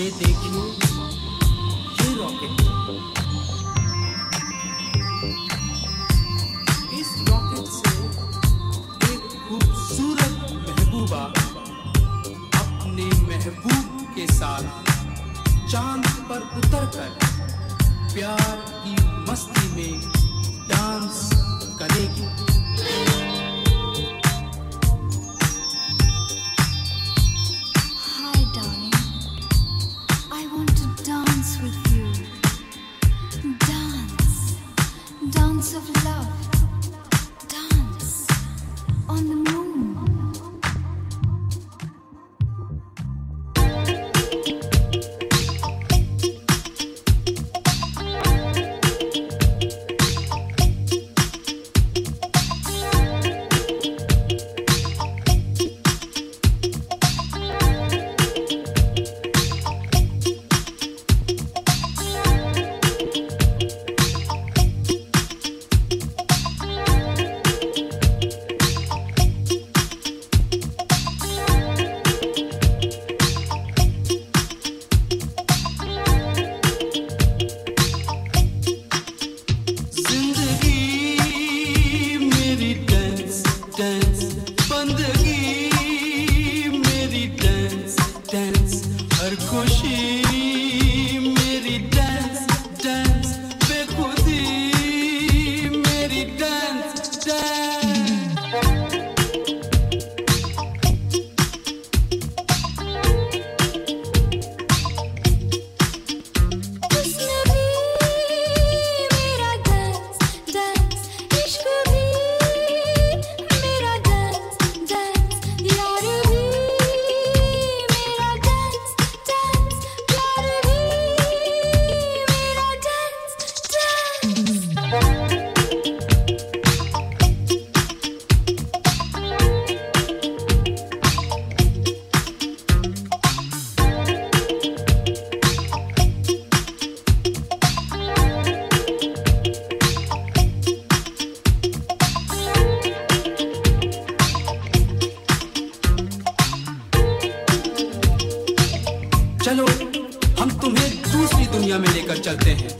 ये देखिए ये रॉकेट इस रॉकेट से एक खूबसूरत महबूबा अपने महबूब के साथ चाँद पर उतरकर प्यार की मस्ती में डांस करेगी। चलते हैं।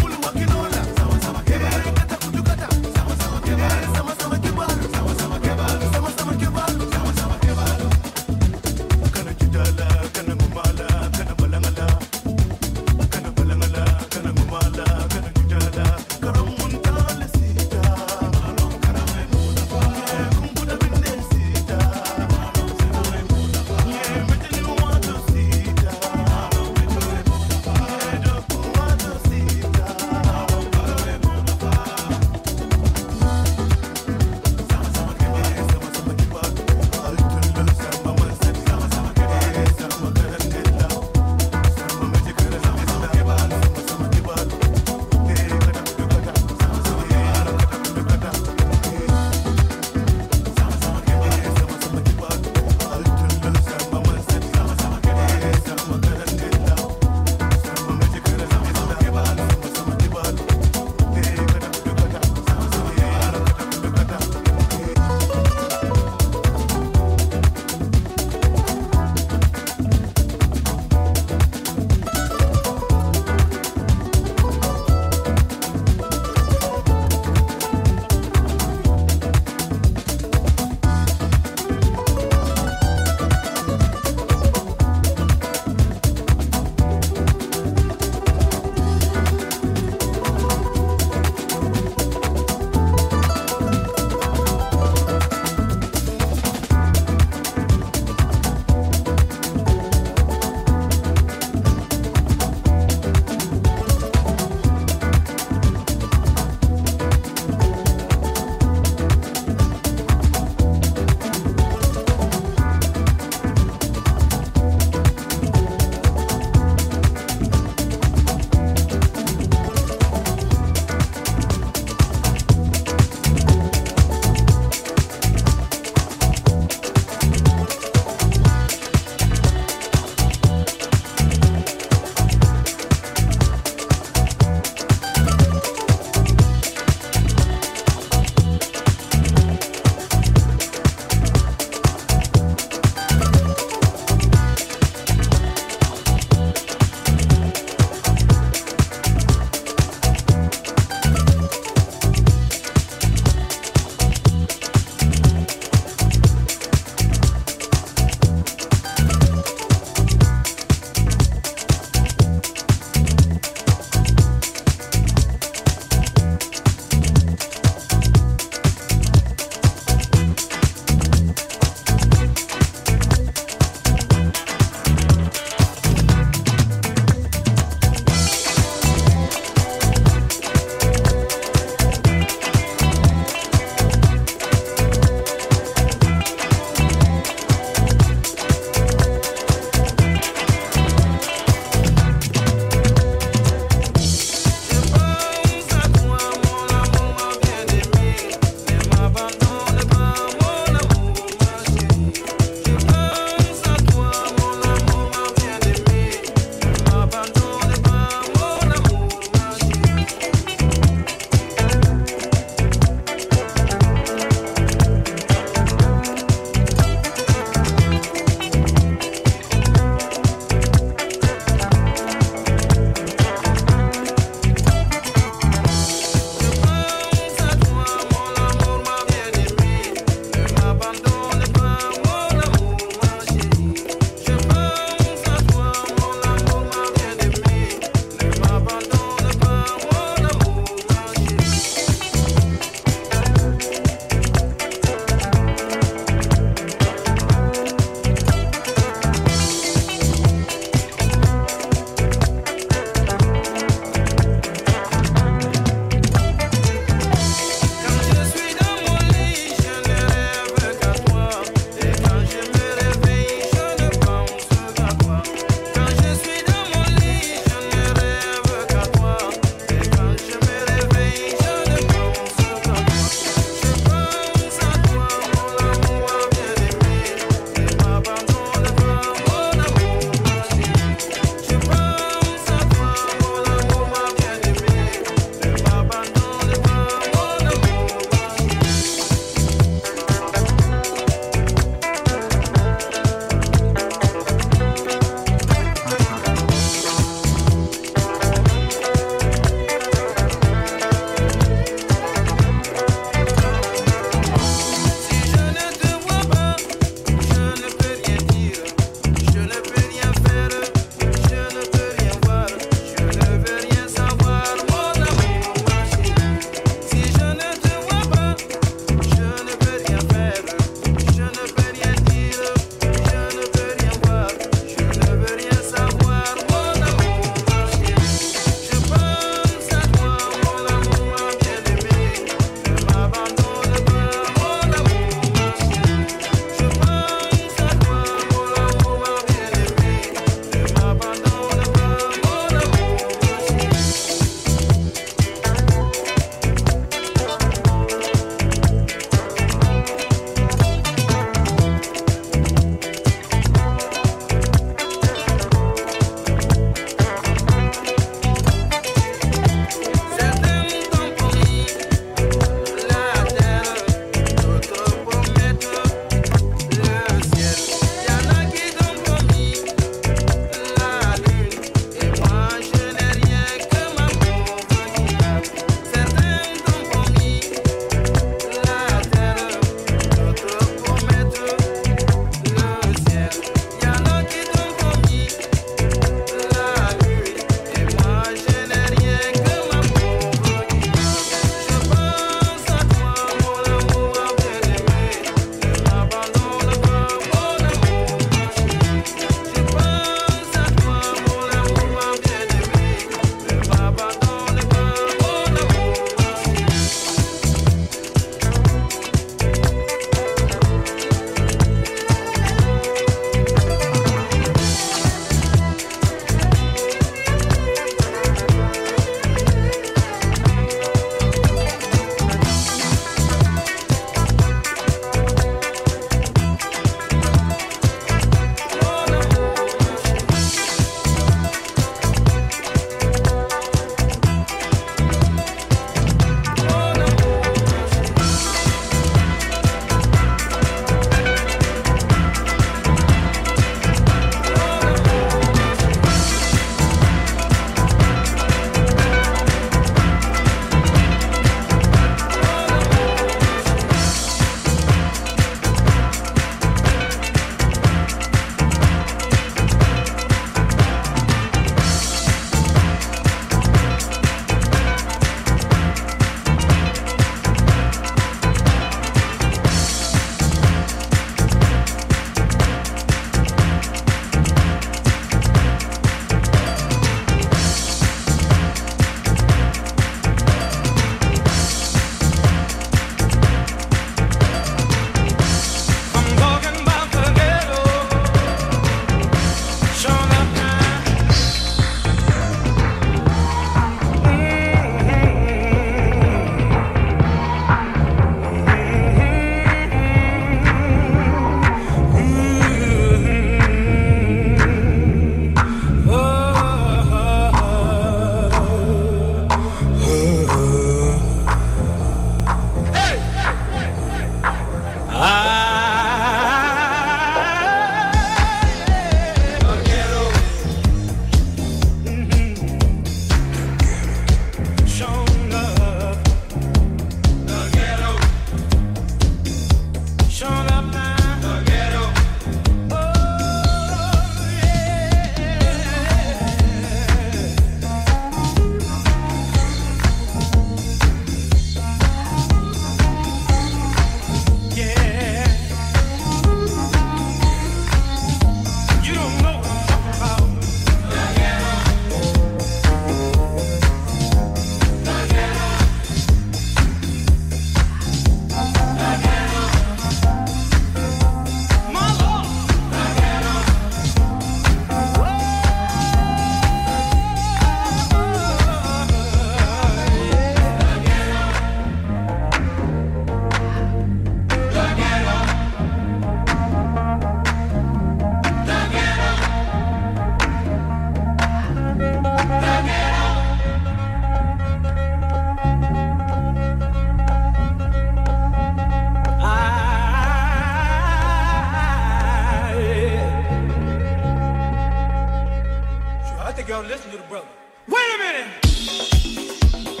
the listen to the brother. Wait a minute!